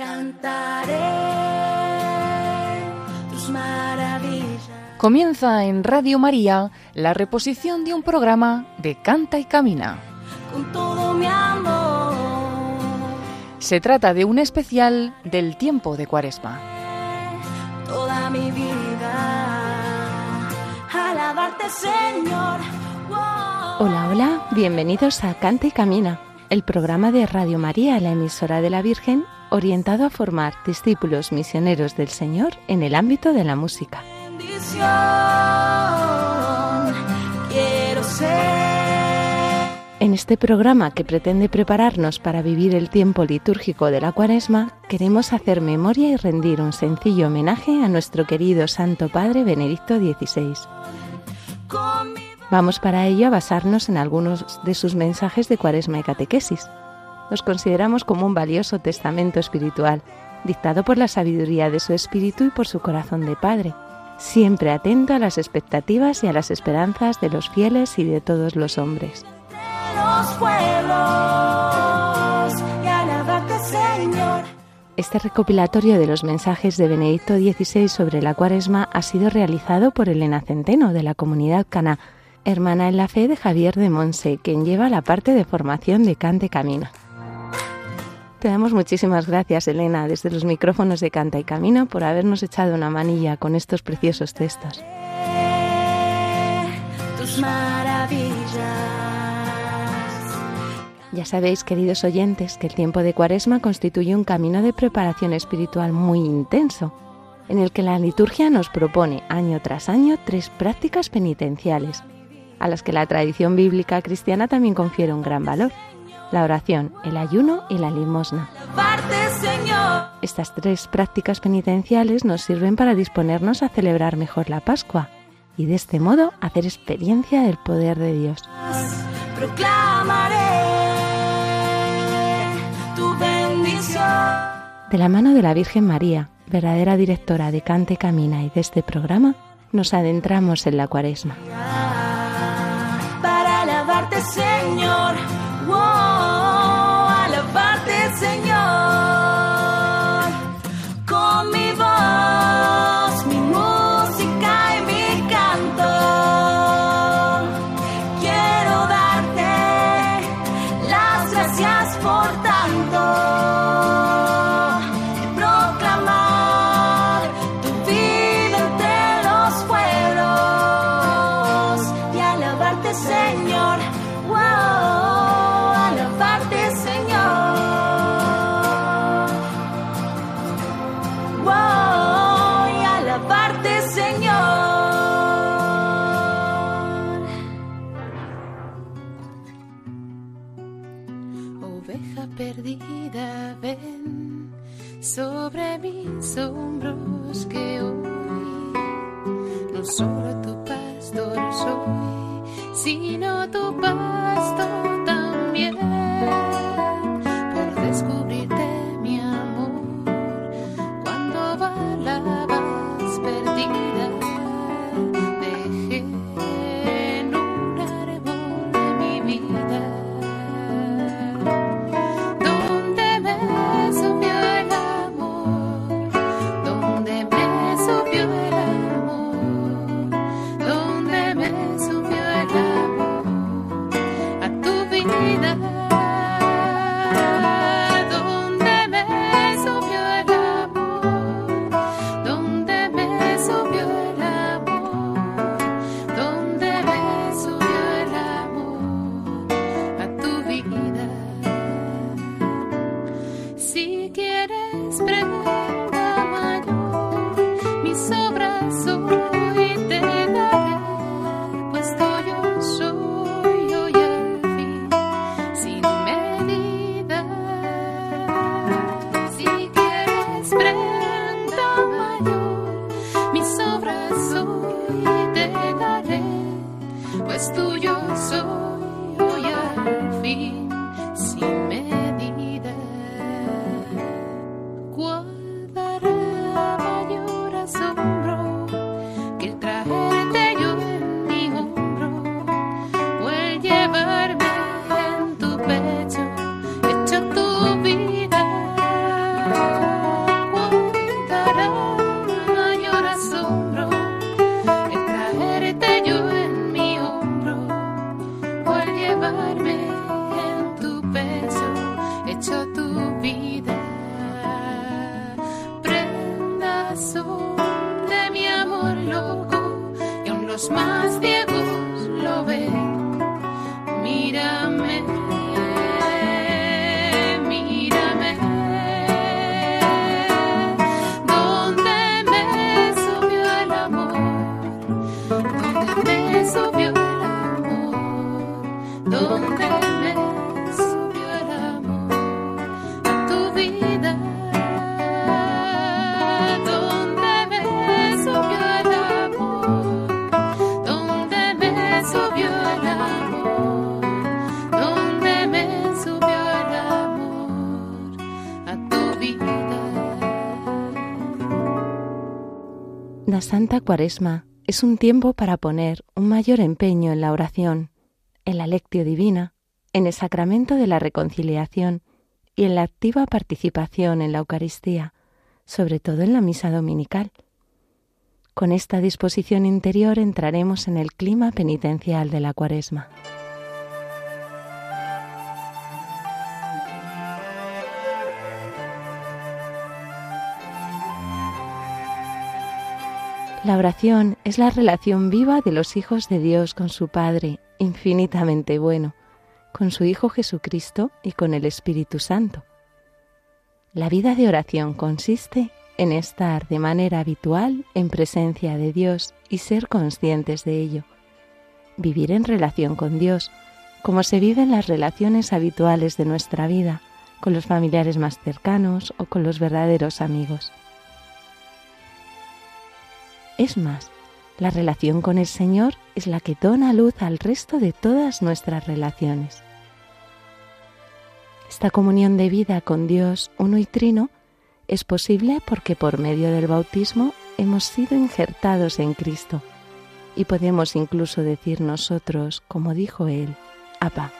Cantaré tus maravillas. Comienza en Radio María la reposición de un programa de Canta y Camina. Con todo mi amor. Se trata de un especial del tiempo de Cuaresma. Toda mi vida. Alabarte, Señor. Wow. Hola, hola, bienvenidos a Canta y Camina, el programa de Radio María, la emisora de la Virgen, orientado a formar discípulos misioneros del Señor en el ámbito de la música. En este programa que pretende prepararnos para vivir el tiempo litúrgico de la Cuaresma, queremos hacer memoria y rendir un sencillo homenaje a nuestro querido Santo Padre Benedicto XVI. Vamos para ello a basarnos en algunos de sus mensajes de Cuaresma y Catequesis. Los consideramos como un valioso testamento espiritual, dictado por la sabiduría de su espíritu y por su corazón de Padre, siempre atento a las expectativas y a las esperanzas de los fieles y de todos los hombres. Este recopilatorio de los mensajes de Benedicto XVI sobre la Cuaresma ha sido realizado por Elena Centeno de la comunidad Cana, hermana en la fe de Javier de Monse, quien lleva la parte de formación de Cante Camina. Te damos muchísimas gracias, Elena, desde los micrófonos de Canta y Camino, por habernos echado una manilla con estos preciosos textos. Tus. Ya sabéis, queridos oyentes, que el tiempo de Cuaresma constituye un camino de preparación espiritual muy intenso, en el que la liturgia nos propone año tras año tres prácticas penitenciales, a las que la tradición bíblica cristiana también confiere un gran valor, la oración, el ayuno y la limosna. Estas tres prácticas penitenciales nos sirven para disponernos a celebrar mejor la Pascua y de este modo hacer experiencia del poder de Dios. De la mano de la Virgen María, verdadera directora de Cante Camina y de este programa, nos adentramos en la Cuaresma. Para alabarte, Señor. Wow, Oveja perdida, ven sobre mis hombros que hoy no solo tu pastor soy, sino tu pastor también. Santa Cuaresma es un tiempo para poner un mayor empeño en la oración, en la lectio divina, en el sacramento de la reconciliación y en la activa participación en la Eucaristía, sobre todo en la misa dominical. Con esta disposición interior entraremos en el clima penitencial de la Cuaresma. La oración es la relación viva de los hijos de Dios con su Padre, infinitamente bueno, con su Hijo Jesucristo y con el Espíritu Santo. La vida de oración consiste en estar de manera habitual en presencia de Dios y ser conscientes de ello. Vivir en relación con Dios, como se viven las relaciones habituales de nuestra vida, con los familiares más cercanos o con los verdaderos amigos. Es más, la relación con el Señor es la que dona luz al resto de todas nuestras relaciones. Esta comunión de vida con Dios uno y trino es posible porque por medio del bautismo hemos sido injertados en Cristo y podemos incluso decir nosotros, como dijo Él, Abba.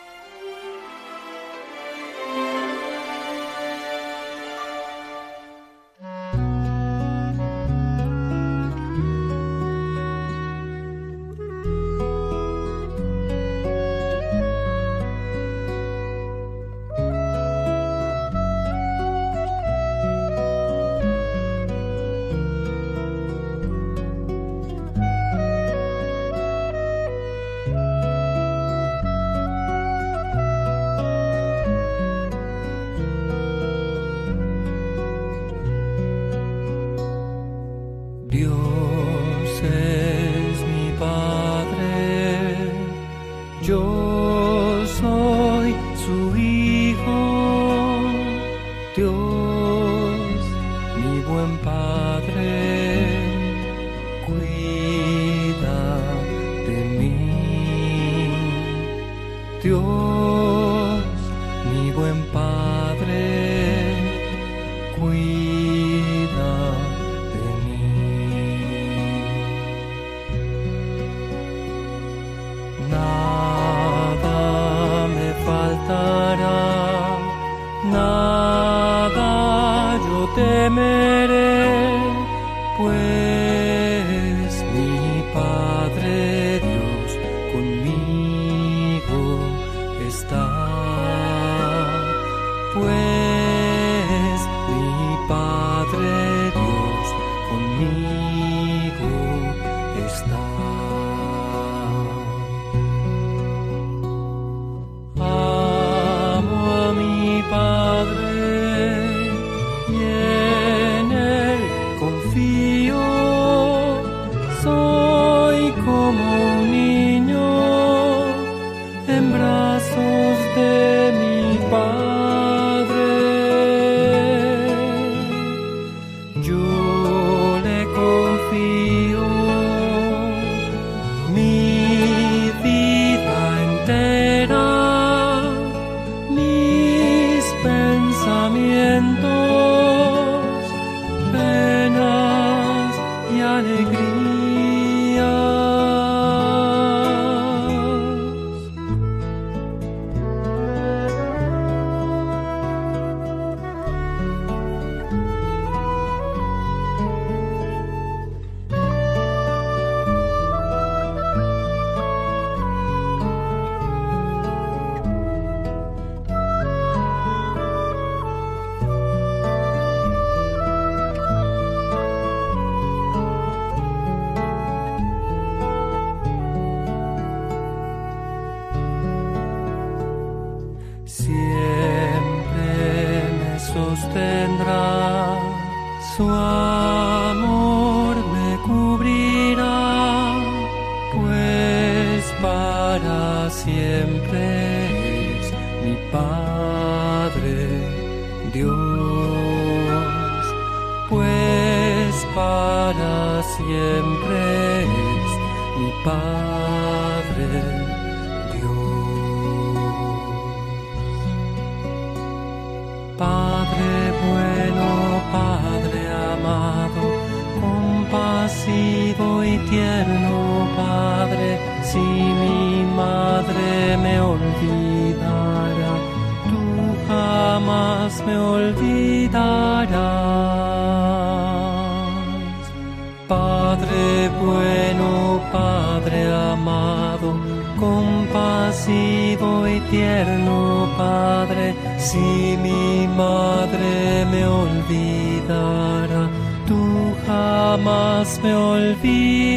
Bueno, Padre amado, compasivo y tierno Padre, si mi madre me olvidara, tú jamás me olvidarás. Padre bueno, compasivo y tierno Padre, si mi madre me olvidara, tú jamás me olvidarás.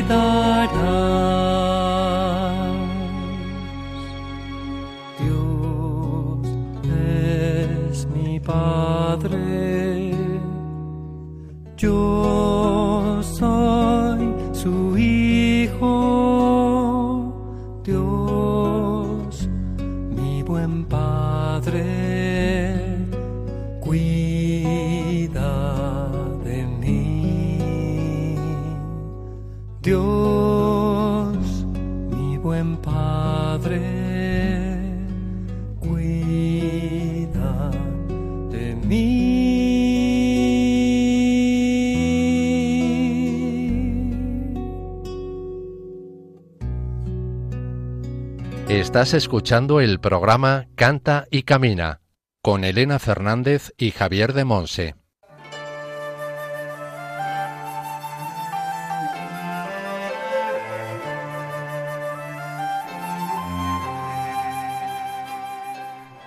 Estás escuchando el programa Canta y Camina con Elena Fernández y Javier de Monse.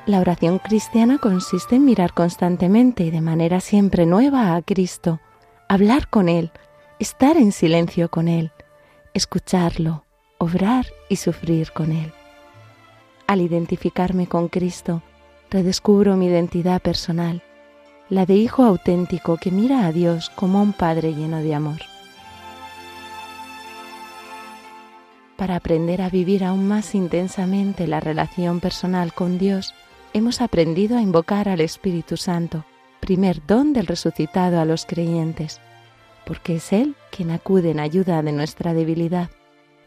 La oración cristiana consiste en mirar constantemente y de manera siempre nueva a Cristo, hablar con Él, estar en silencio con Él, escucharlo, obrar y sufrir con Él. Al identificarme con Cristo, redescubro mi identidad personal, la de hijo auténtico que mira a Dios como a un Padre lleno de amor. Para aprender a vivir aún más intensamente la relación personal con Dios, hemos aprendido a invocar al Espíritu Santo, primer don del resucitado a los creyentes, porque es Él quien acude en ayuda de nuestra debilidad,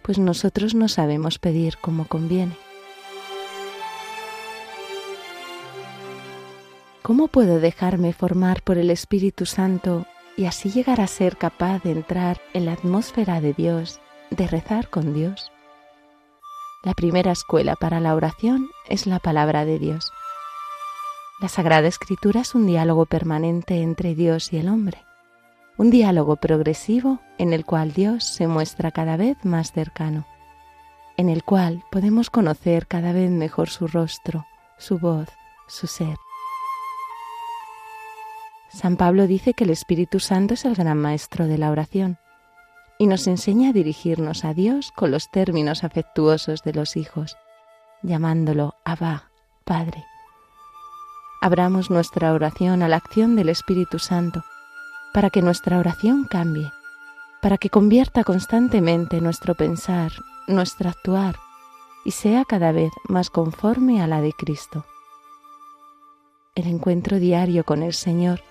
pues nosotros no sabemos pedir como conviene. ¿Cómo puedo dejarme formar por el Espíritu Santo y así llegar a ser capaz de entrar en la atmósfera de Dios, de rezar con Dios? La primera escuela para la oración es la palabra de Dios. La Sagrada Escritura es un diálogo permanente entre Dios y el hombre, un diálogo progresivo en el cual Dios se muestra cada vez más cercano, en el cual podemos conocer cada vez mejor su rostro, su voz, su ser. San Pablo dice que el Espíritu Santo es el gran maestro de la oración y nos enseña a dirigirnos a Dios con los términos afectuosos de los hijos, llamándolo Abba, Padre. Abramos nuestra oración a la acción del Espíritu Santo, para que nuestra oración cambie, para que convierta constantemente nuestro pensar, nuestro actuar, y sea cada vez más conforme a la de Cristo. El encuentro diario con el Señor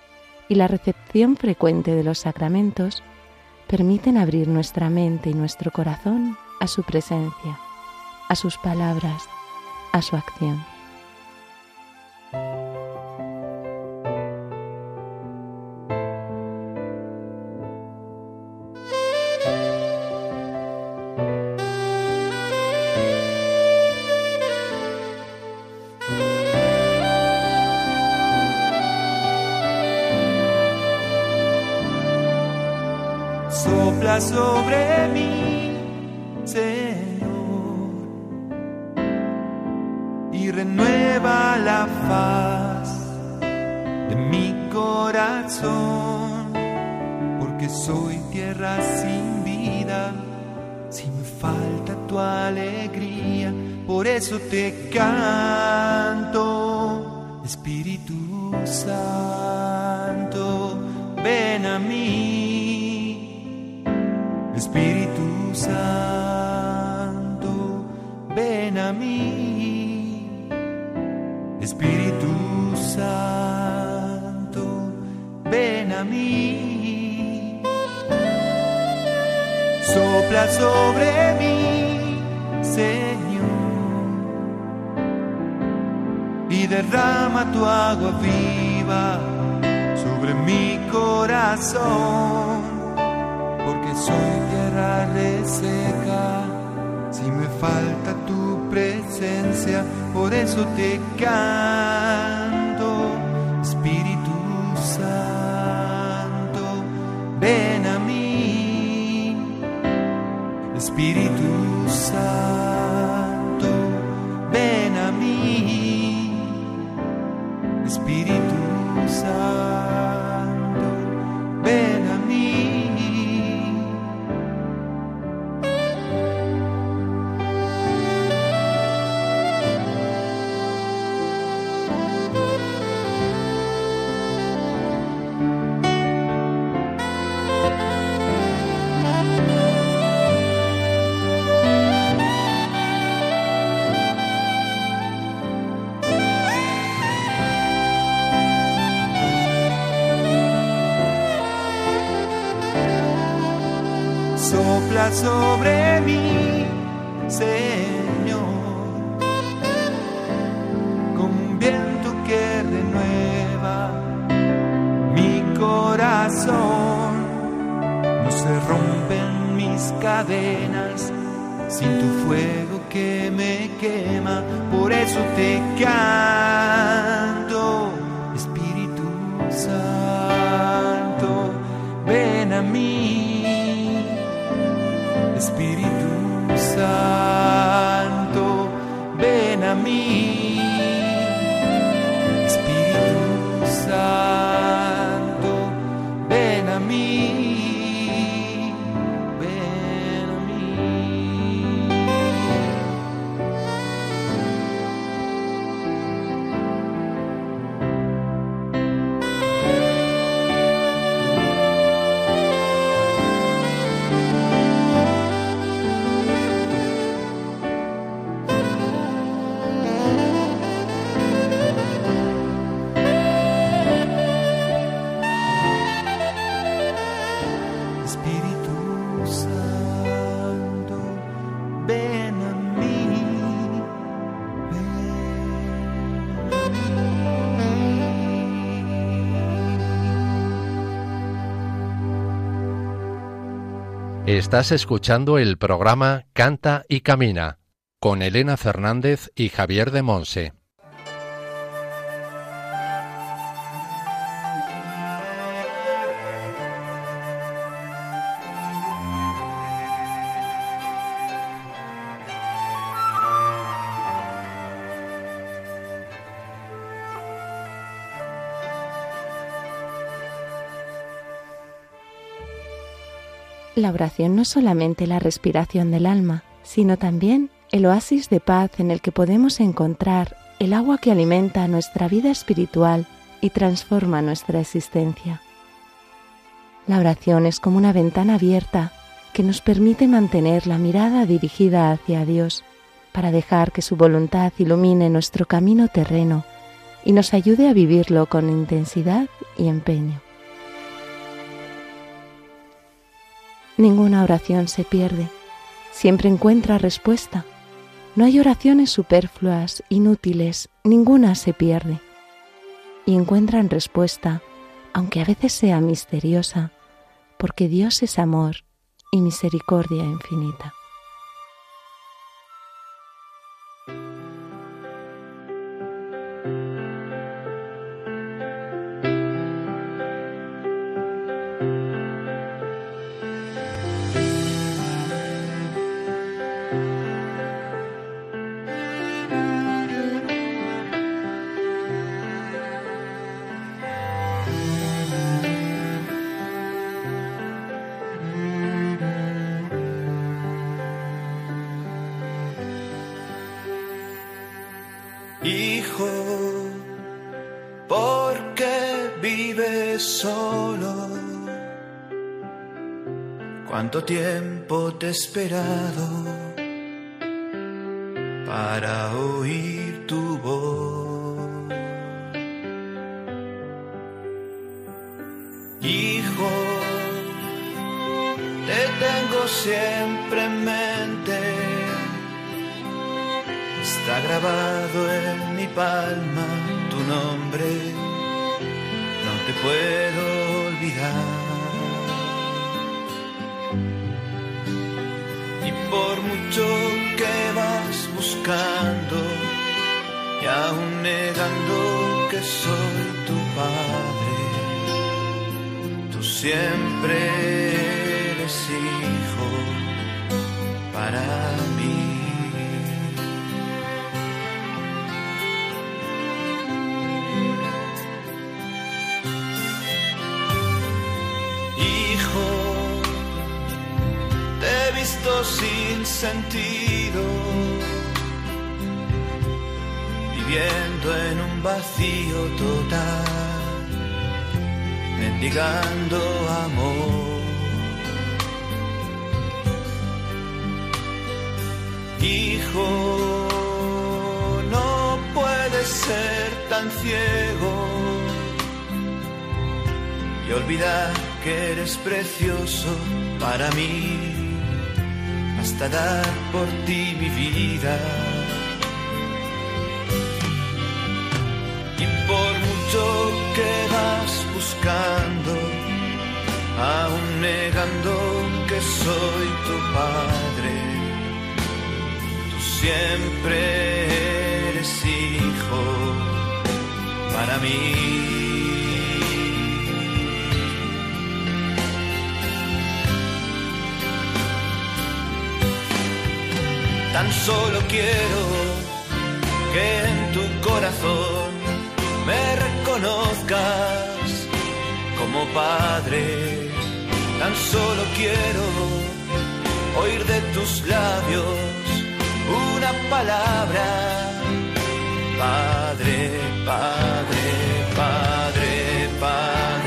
y la recepción frecuente de los sacramentos permiten abrir nuestra mente y nuestro corazón a su presencia, a sus palabras, a su acción. Sobre mí, Señor, y renueva la faz de mi corazón, porque soy tierra sin vida, sin falta tu alegría, por eso te canto, Espíritu Santo, ven a mí. Espíritu Santo, ven a mí. Espíritu Santo, ven a mí. Sopla sobre mí, Señor, y derrama tu agua viva sobre mi corazón, porque soy reseca. Si me falta tu presencia, por eso te canto, cadenas sin tu fuego que me quema, por eso te canto, Espíritu Santo, ven a mí. Espíritu Santo, ven a mí. Estás escuchando el programa Canta y Camina con Elena Fernández y Javier de Monse. La oración no es solamente la respiración del alma, sino también el oasis de paz en el que podemos encontrar el agua que alimenta nuestra vida espiritual y transforma nuestra existencia. La oración es como una ventana abierta que nos permite mantener la mirada dirigida hacia Dios para dejar que su voluntad ilumine nuestro camino terreno y nos ayude a vivirlo con intensidad y empeño. Ninguna oración se pierde, siempre encuentra respuesta. No hay oraciones superfluas, inútiles, ninguna se pierde. Y encuentran respuesta, aunque a veces sea misteriosa, porque Dios es amor y misericordia infinita. Hijo, ¿por qué vives solo? cuánto tiempo te he esperado para oír tu voz. Hijo, te tengo siempre Grabado en mi palma tu nombre, no te puedo olvidar. Y por mucho que vas buscando y aún negando que soy tu padre, tú siempre eres hijo para mí. Sentido, viviendo en un vacío total, mendigando amor. Hijo, no puedes ser tan ciego y olvidar que eres precioso para mí, hasta dar por ti mi vida. Y por mucho que vas buscando, aún negando que soy tu padre, tú siempre eres hijo para mí. Tan solo quiero que en tu corazón me reconozcas como padre. Tan solo quiero oír de tus labios una palabra. Padre, padre, padre, padre,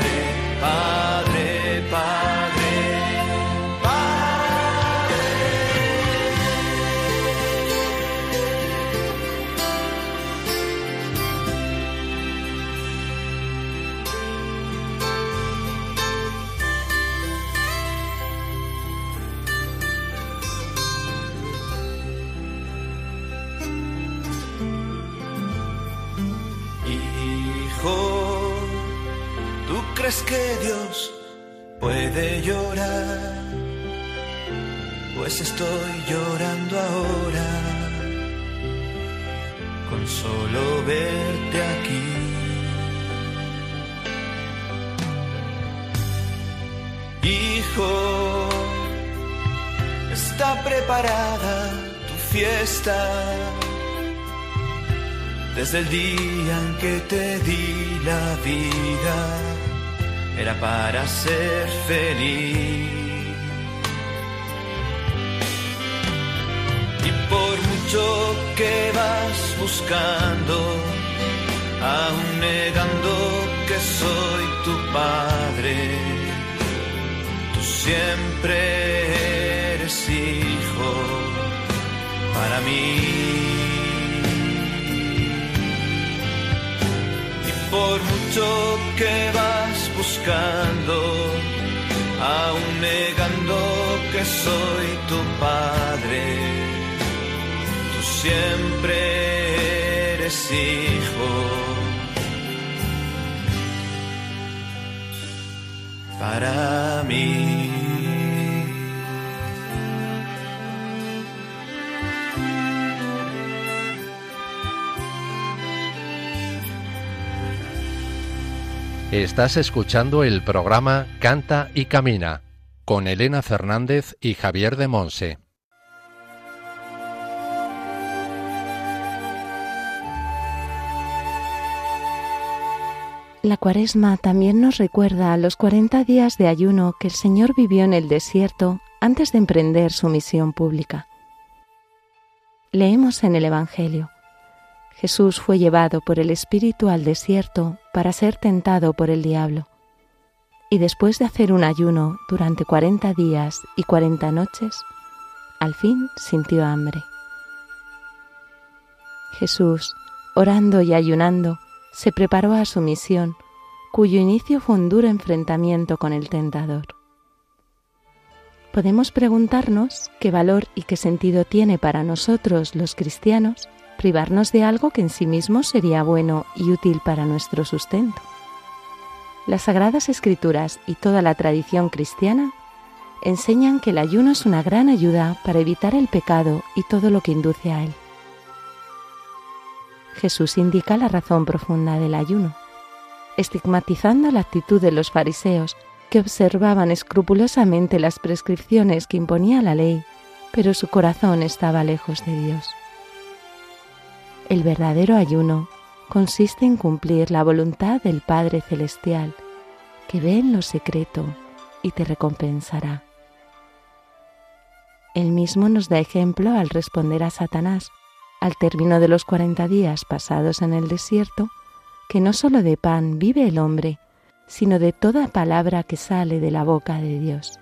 crees que Dios puede llorar? Pues estoy llorando ahora con solo verte aquí. Hijo, está preparada tu fiesta desde el día en que te di la vida, era para ser feliz. Y por mucho que vas buscando, aún negando que soy tu padre, tú siempre eres hijo para mí. por mucho que vas buscando, aún negando que soy tu padre, tú siempre eres hijo para mí. Estás escuchando el programa Canta y Camina con Elena Fernández y Javier de Monse. La cuaresma también nos recuerda los 40 días de ayuno que el Señor vivió en el desierto antes de emprender su misión pública. Leemos en el Evangelio. Jesús fue llevado por el Espíritu al desierto para ser tentado por el diablo. Y después de hacer un ayuno durante cuarenta días y cuarenta noches, al fin sintió hambre. Jesús, orando y ayunando, se preparó a su misión, cuyo inicio fue un duro enfrentamiento con el tentador. Podemos preguntarnos qué valor y qué sentido tiene para nosotros los cristianos privarnos de algo que en sí mismo sería bueno y útil para nuestro sustento. Las Sagradas Escrituras y toda la tradición cristiana enseñan que el ayuno es una gran ayuda para evitar el pecado y todo lo que induce a él. Jesús indica la razón profunda del ayuno, estigmatizando la actitud de los fariseos que observaban escrupulosamente las prescripciones que imponía la ley, pero su corazón estaba lejos de Dios. El verdadero ayuno consiste en cumplir la voluntad del Padre Celestial, que ve en lo secreto y te recompensará. Él mismo nos da ejemplo al responder a Satanás, al término de los cuarenta días pasados en el desierto, que no sólo de pan vive el hombre, sino de toda palabra que sale de la boca de Dios.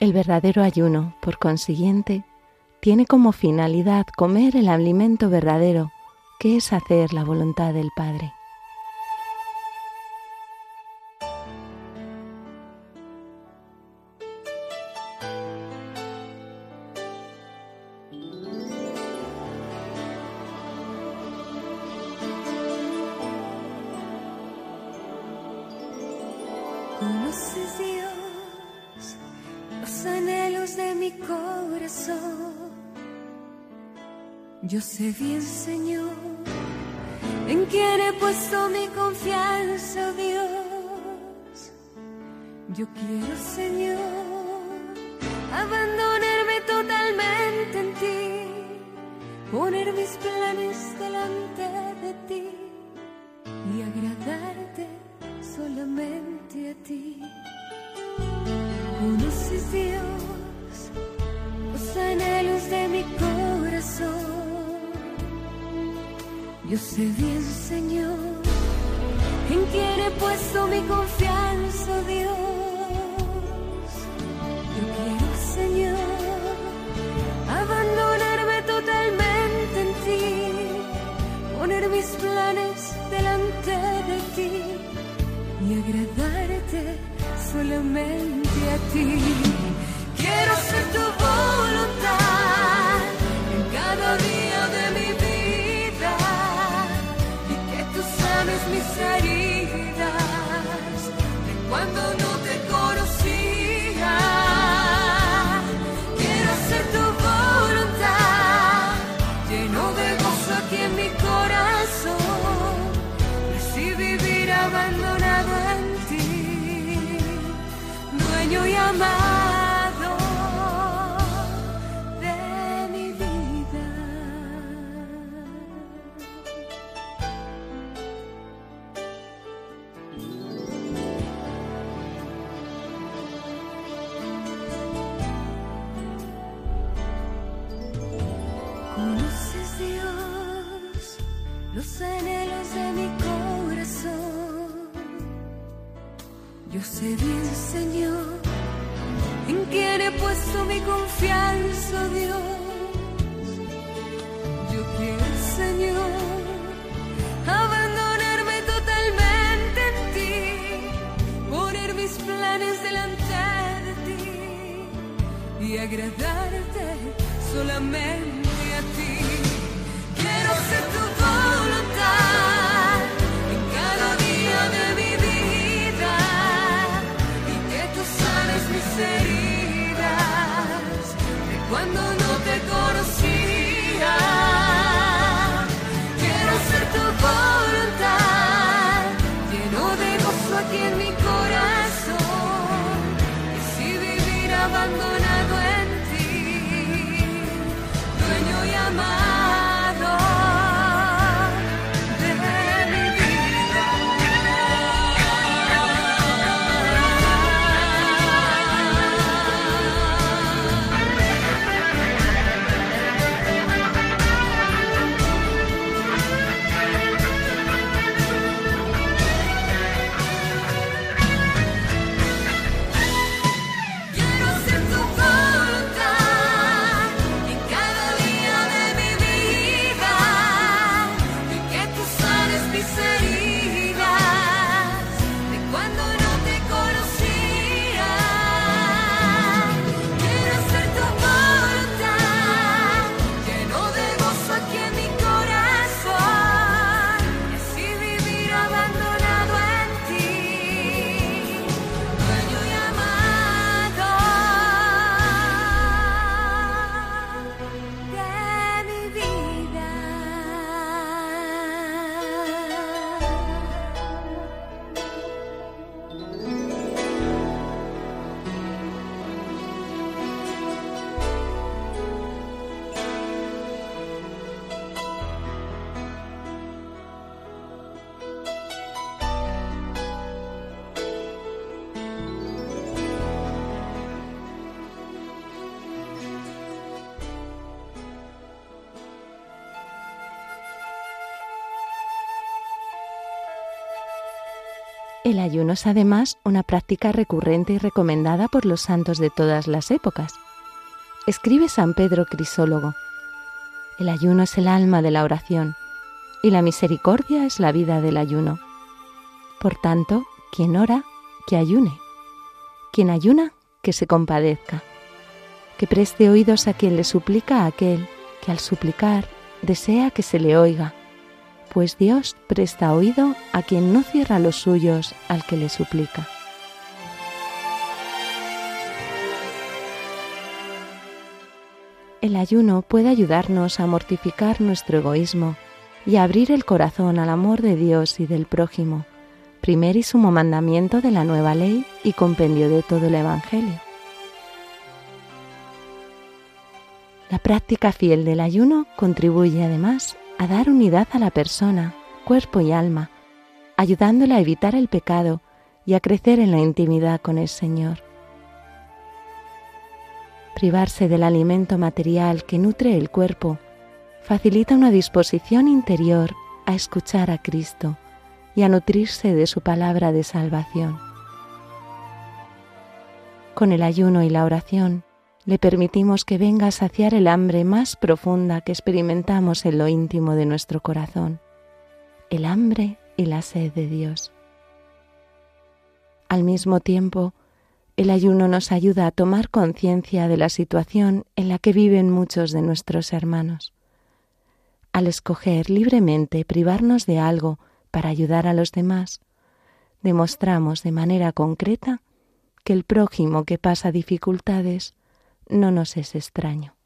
El verdadero ayuno, por consiguiente, tiene como finalidad comer el alimento verdadero, que es hacer la voluntad del Padre. Sé bien, Señor, en quién he puesto mi confianza, Dios. Yo quiero, Señor, abandonarme totalmente en ti, poner mis planes delante de ti y agradarte solamente a ti. Conoces Dios los anhelos de mi corazón. Yo sé bien, Señor, en quién he puesto mi confianza, Dios. Yo quiero, Señor, abandonarme totalmente en ti, poner mis planes delante de ti y agradarte solamente a ti. Quiero ser tu voluntad estaria. Puesto mi confianza, Dios. Yo quiero, Señor, abandonarme totalmente en ti, poner mis planes delante de ti y agradarte solamente El ayuno es además una práctica recurrente y recomendada por los santos de todas las épocas. Escribe San Pedro Crisólogo. El ayuno es el alma de la oración y la misericordia es la vida del ayuno. Por tanto, quien ora, que ayune. Quien ayuna, que se compadezca. Que preste oídos a quien le suplica a aquel que al suplicar desea que se le oiga pues Dios presta oído a quien no cierra los suyos al que le suplica. El ayuno puede ayudarnos a mortificar nuestro egoísmo y a abrir el corazón al amor de Dios y del prójimo, primer y sumo mandamiento de la nueva ley y compendio de todo el Evangelio. La práctica fiel del ayuno contribuye además a dar unidad a la persona, cuerpo y alma, ayudándola a evitar el pecado y a crecer en la intimidad con el Señor. Privarse del alimento material que nutre el cuerpo facilita una disposición interior a escuchar a Cristo y a nutrirse de su palabra de salvación. Con el ayuno y la oración, le permitimos que venga a saciar el hambre más profunda que experimentamos en lo íntimo de nuestro corazón, el hambre y la sed de Dios. Al mismo tiempo, el ayuno nos ayuda a tomar conciencia de la situación en la que viven muchos de nuestros hermanos. Al escoger libremente privarnos de algo para ayudar a los demás, demostramos de manera concreta que el prójimo que pasa dificultades no nos es extraño.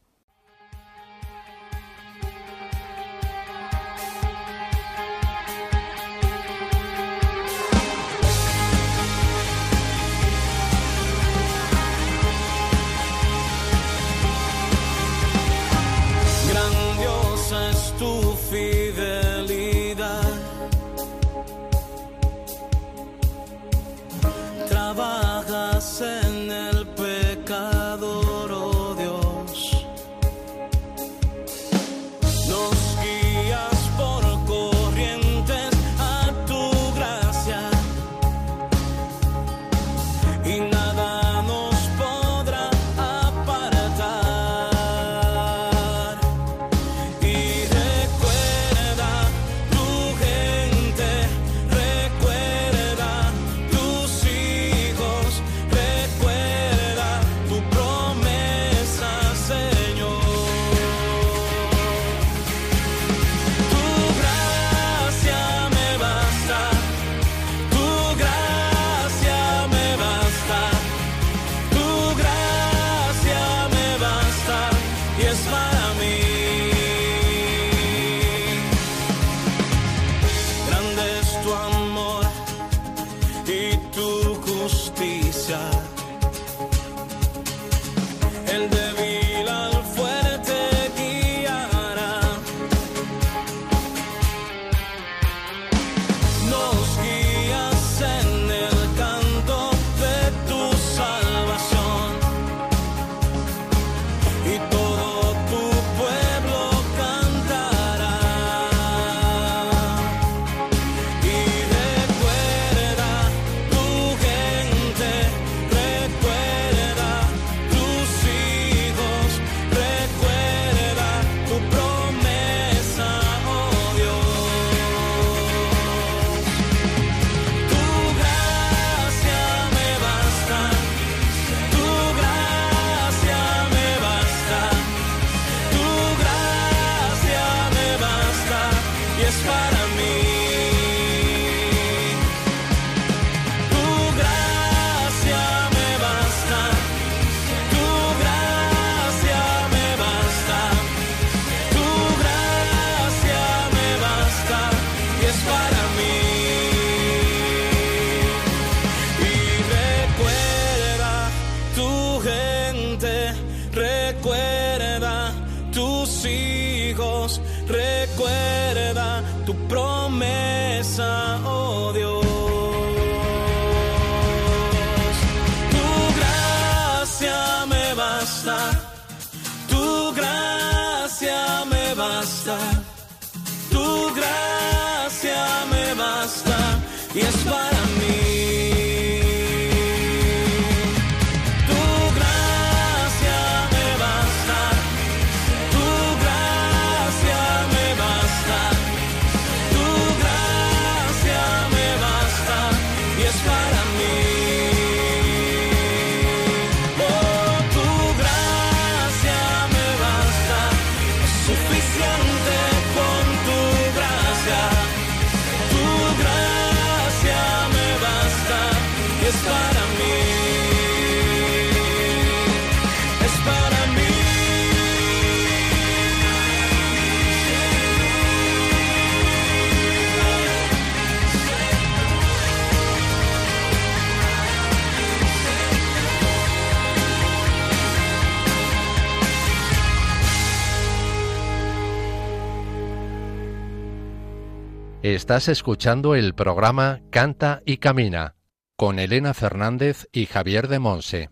Estás escuchando el programa Canta y Camina con Elena Fernández y Javier de Monse.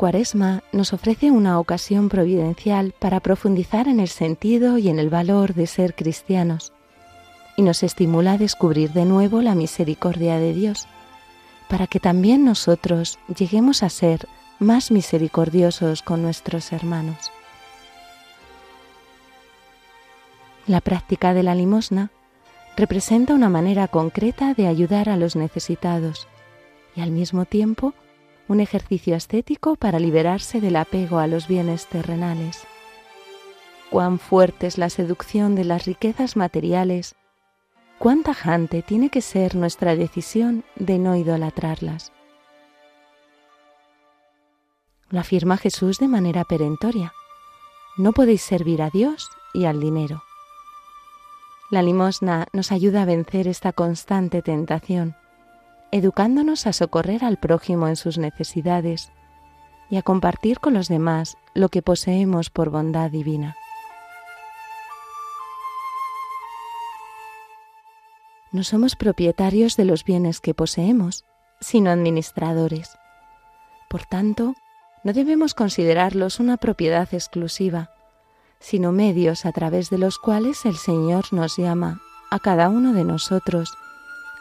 Cuaresma nos ofrece una ocasión providencial para profundizar en el sentido y en el valor de ser cristianos y nos estimula a descubrir de nuevo la misericordia de Dios, para que también nosotros lleguemos a ser más misericordiosos con nuestros hermanos. La práctica de la limosna representa una manera concreta de ayudar a los necesitados y al mismo tiempo un ejercicio estético para liberarse del apego a los bienes terrenales. Cuán fuerte es la seducción de las riquezas materiales, cuán tajante tiene que ser nuestra decisión de no idolatrarlas. Lo afirma Jesús de manera perentoria. No podéis servir a Dios y al dinero. La limosna nos ayuda a vencer esta constante tentación educándonos a socorrer al prójimo en sus necesidades y a compartir con los demás lo que poseemos por bondad divina. No somos propietarios de los bienes que poseemos, sino administradores. Por tanto, no debemos considerarlos una propiedad exclusiva, sino medios a través de los cuales el Señor nos llama a cada uno de nosotros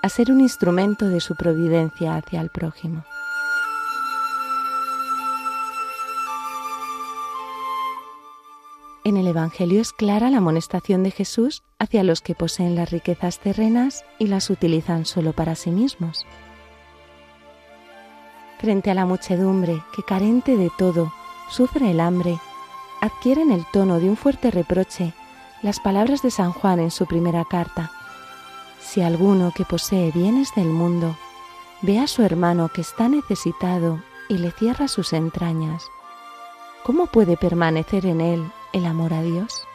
a ser un instrumento de su providencia hacia el prójimo. En el Evangelio es clara la amonestación de Jesús hacia los que poseen las riquezas terrenas y las utilizan solo para sí mismos. Frente a la muchedumbre que carente de todo sufre el hambre, adquieren el tono de un fuerte reproche las palabras de San Juan en su primera carta. Si alguno que posee bienes del mundo ve a su hermano que está necesitado y le cierra sus entrañas, ¿cómo puede permanecer en él el amor a Dios?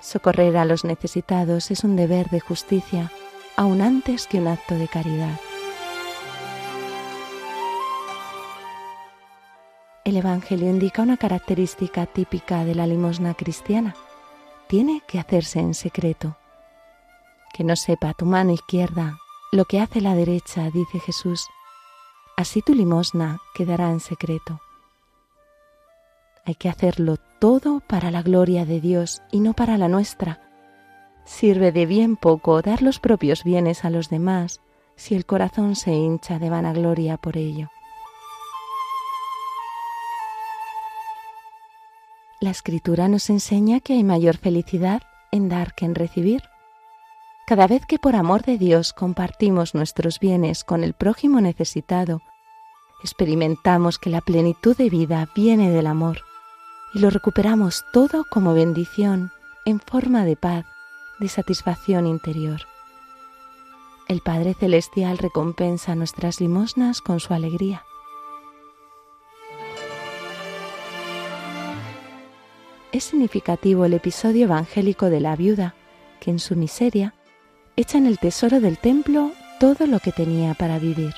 Socorrer a los necesitados es un deber de justicia, aun antes que un acto de caridad. El Evangelio indica una característica típica de la limosna cristiana. Tiene que hacerse en secreto que no sepa tu mano izquierda lo que hace la derecha, dice Jesús. Así tu limosna quedará en secreto. Hay que hacerlo todo para la gloria de Dios y no para la nuestra. Sirve de bien poco dar los propios bienes a los demás si el corazón se hincha de vanagloria por ello. La escritura nos enseña que hay mayor felicidad en dar que en recibir. Cada vez que por amor de Dios compartimos nuestros bienes con el prójimo necesitado, experimentamos que la plenitud de vida viene del amor y lo recuperamos todo como bendición en forma de paz, de satisfacción interior. El Padre Celestial recompensa nuestras limosnas con su alegría. Es significativo el episodio evangélico de la viuda, que en su miseria echa en el tesoro del templo todo lo que tenía para vivir.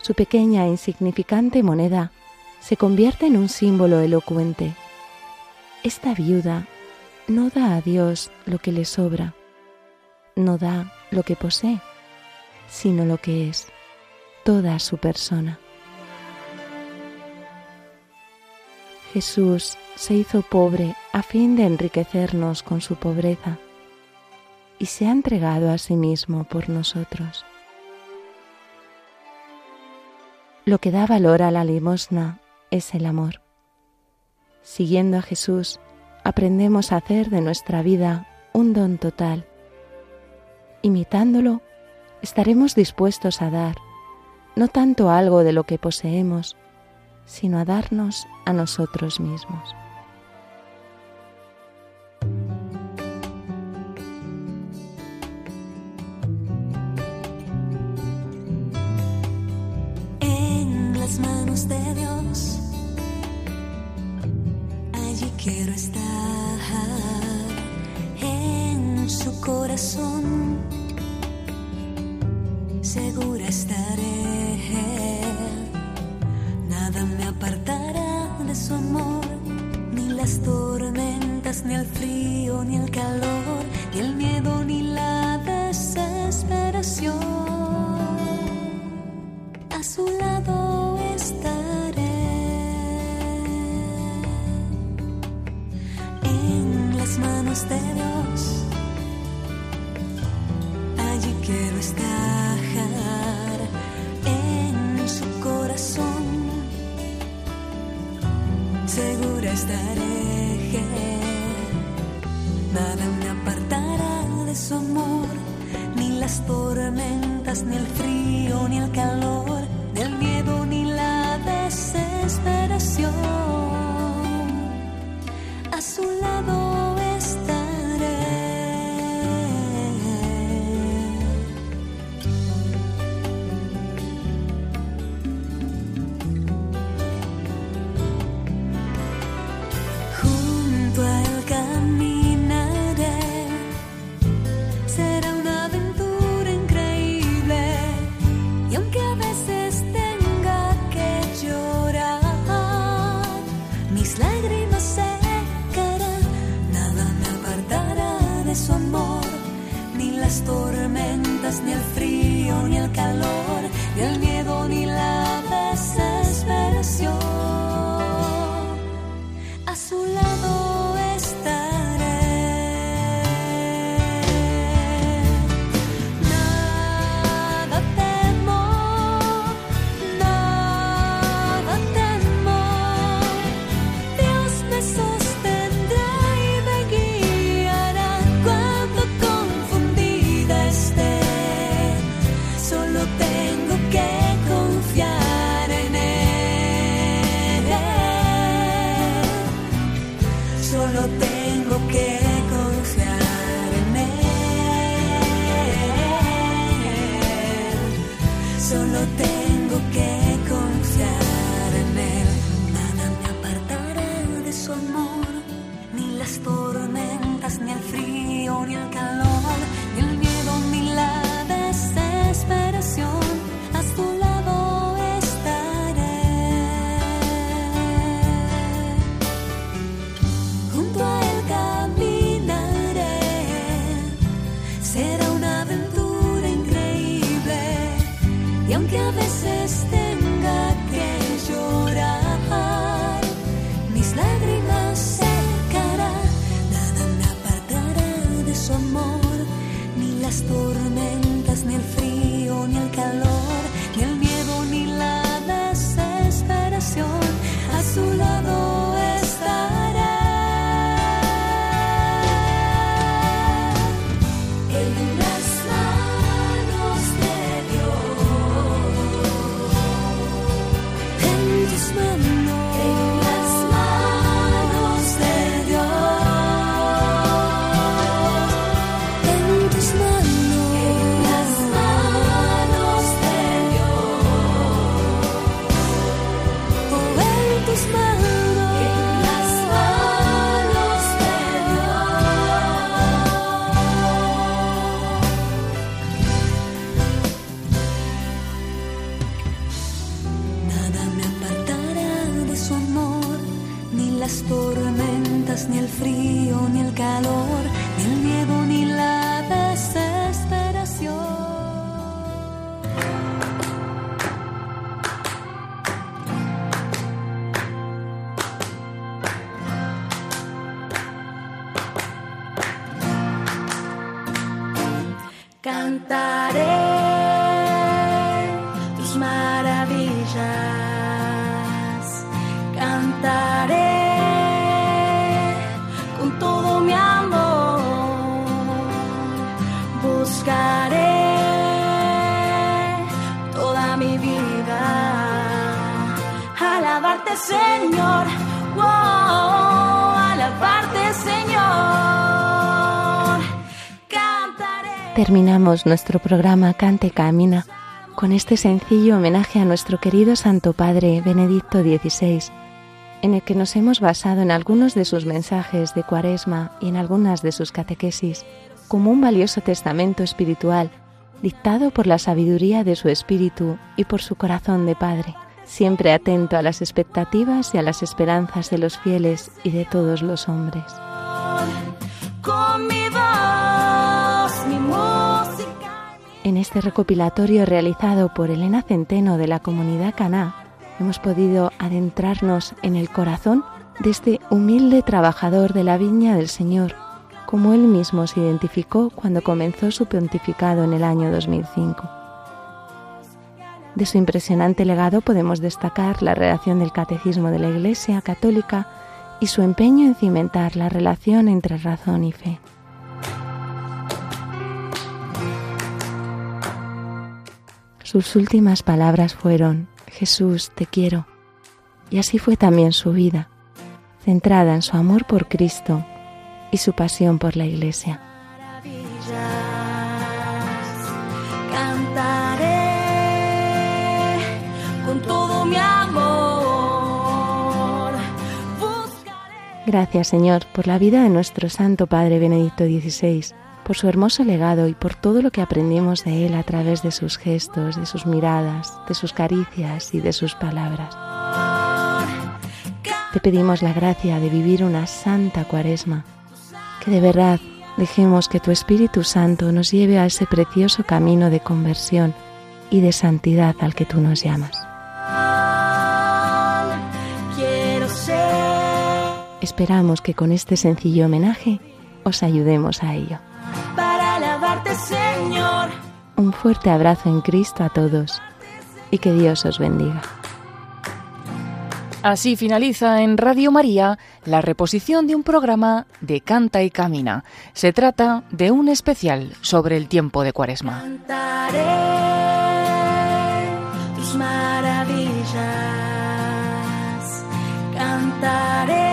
Su pequeña e insignificante moneda se convierte en un símbolo elocuente. Esta viuda no da a Dios lo que le sobra, no da lo que posee, sino lo que es, toda su persona. Jesús se hizo pobre a fin de enriquecernos con su pobreza y se ha entregado a sí mismo por nosotros. Lo que da valor a la limosna es el amor. Siguiendo a Jesús, aprendemos a hacer de nuestra vida un don total. Imitándolo, estaremos dispuestos a dar, no tanto algo de lo que poseemos, sino a darnos a nosotros mismos. canta. Terminamos nuestro programa Cante Camina con este sencillo homenaje a nuestro querido Santo Padre Benedicto XVI, en el que nos hemos basado en algunos de sus mensajes de Cuaresma y en algunas de sus catequesis, como un valioso testamento espiritual dictado por la sabiduría de su espíritu y por su corazón de Padre, siempre atento a las expectativas y a las esperanzas de los fieles y de todos los hombres. En este recopilatorio realizado por Elena Centeno de la comunidad Caná, hemos podido adentrarnos en el corazón de este humilde trabajador de la viña del Señor, como él mismo se identificó cuando comenzó su pontificado en el año 2005. De su impresionante legado podemos destacar la redacción del Catecismo de la Iglesia Católica y su empeño en cimentar la relación entre razón y fe. Sus últimas palabras fueron, Jesús, te quiero. Y así fue también su vida, centrada en su amor por Cristo y su pasión por la Iglesia. Cantaré con todo mi amor. Gracias, Señor, por la vida de nuestro Santo Padre Benedicto XVI, por su hermoso legado y por todo lo que aprendimos de él a través de sus gestos, de sus miradas, de sus caricias y de sus palabras. Te pedimos la gracia de vivir una santa cuaresma, que de verdad dejemos que tu Espíritu Santo nos lleve a ese precioso camino de conversión y de santidad al que tú nos llamas. Esperamos que con este sencillo homenaje os ayudemos a ello. Para alabarte, Señor. Un fuerte abrazo en Cristo a todos y que Dios os bendiga. Así finaliza en Radio María la reposición de un programa de Canta y Camina. Se trata de un especial sobre el tiempo de Cuaresma. Cantaré tus maravillas. Cantaré